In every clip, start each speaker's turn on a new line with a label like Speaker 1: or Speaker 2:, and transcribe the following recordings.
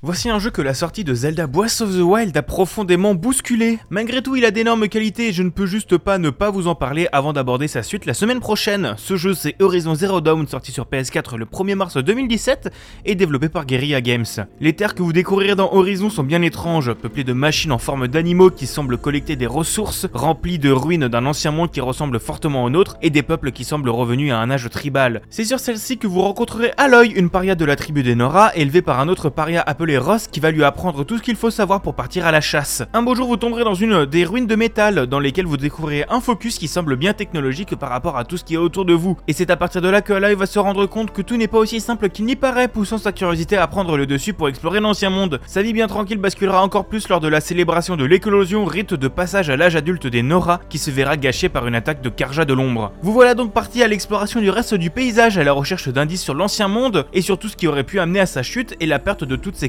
Speaker 1: Voici un jeu que la sortie de Zelda Breath of the Wild a profondément bousculé. Malgré tout, il a d'énormes qualités et je ne peux juste pas ne pas vous en parler avant d'aborder sa suite la semaine prochaine. Ce jeu c'est Horizon Zero Dawn sorti sur PS4 le 1er mars 2017 et développé par Guerrilla Games. Les terres que vous découvrirez dans Horizon sont bien étranges, peuplées de machines en forme d'animaux qui semblent collecter des ressources, remplies de ruines d'un ancien monde qui ressemble fortement au nôtre et des peuples qui semblent revenus à un âge tribal. C'est sur celle-ci que vous rencontrerez Aloy, une paria de la tribu des Nora, élevée par un autre paria appelé Ross qui va lui apprendre tout ce qu'il faut savoir pour partir à la chasse. Un beau jour, vous tomberez dans une des ruines de métal dans lesquelles vous découvrirez un focus qui semble bien technologique par rapport à tout ce qui est autour de vous. Et c'est à partir de là que Aloy va se rendre compte que tout n'est pas aussi simple qu'il n'y paraît, poussant sa curiosité à prendre le dessus pour explorer l'ancien monde. Sa vie bien tranquille basculera encore plus lors de la célébration de l'éclosion, rite de passage à l'âge adulte des Nora, qui se verra gâché par une attaque de Karja de l'ombre. Vous voilà donc parti à l'exploration du reste du paysage, à la recherche d'indices sur l'ancien monde et sur tout ce qui aurait pu amener à sa chute et la perte de toutes ses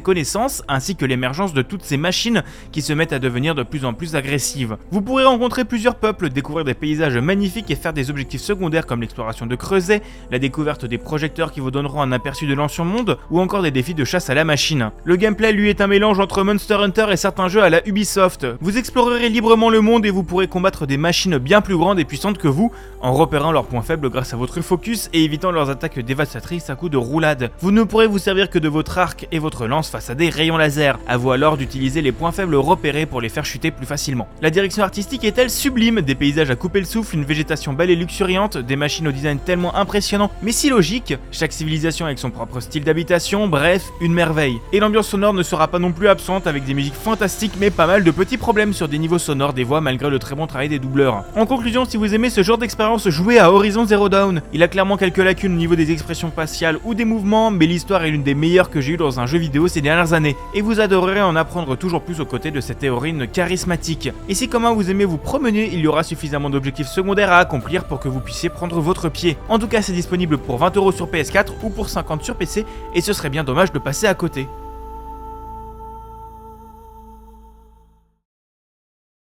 Speaker 1: ainsi que l'émergence de toutes ces machines qui se mettent à devenir de plus en plus agressives. Vous pourrez rencontrer plusieurs peuples, découvrir des paysages magnifiques et faire des objectifs secondaires comme l'exploration de creusets, la découverte des projecteurs qui vous donneront un aperçu de l'ancien monde ou encore des défis de chasse à la machine. Le gameplay lui est un mélange entre Monster Hunter et certains jeux à la Ubisoft. Vous explorerez librement le monde et vous pourrez combattre des machines bien plus grandes et puissantes que vous en repérant leurs points faibles grâce à votre focus et évitant leurs attaques dévastatrices à coups de roulade. Vous ne pourrez vous servir que de votre arc et votre lance face à des rayons laser. À vous alors d'utiliser les points faibles repérés pour les faire chuter plus facilement. La direction artistique est-elle sublime? Des paysages à couper le souffle, une végétation belle et luxuriante, des machines au design tellement impressionnant, mais si logique, chaque civilisation avec son propre style d'habitation, bref, une merveille. Et l'ambiance sonore ne sera pas non plus absente avec des musiques fantastiques mais pas mal de petits problèmes sur des niveaux sonores des voix malgré le très bon travail des doubleurs. En conclusion, si vous aimez ce genre d'expérience, jouez à Horizon Zero Dawn. Il a clairement quelques lacunes au niveau des expressions faciales ou des mouvements, mais l'histoire est l'une des meilleures que j'ai eues dans un jeu vidéo ces et vous adorerez en apprendre toujours plus aux côtés de cette héroïne charismatique. Et si comment vous aimez vous promener, il y aura suffisamment d'objectifs secondaires à accomplir pour que vous puissiez prendre votre pied. En tout cas, c'est disponible pour 20€ sur PS4 ou pour 50 sur PC, et ce serait bien dommage de passer à côté.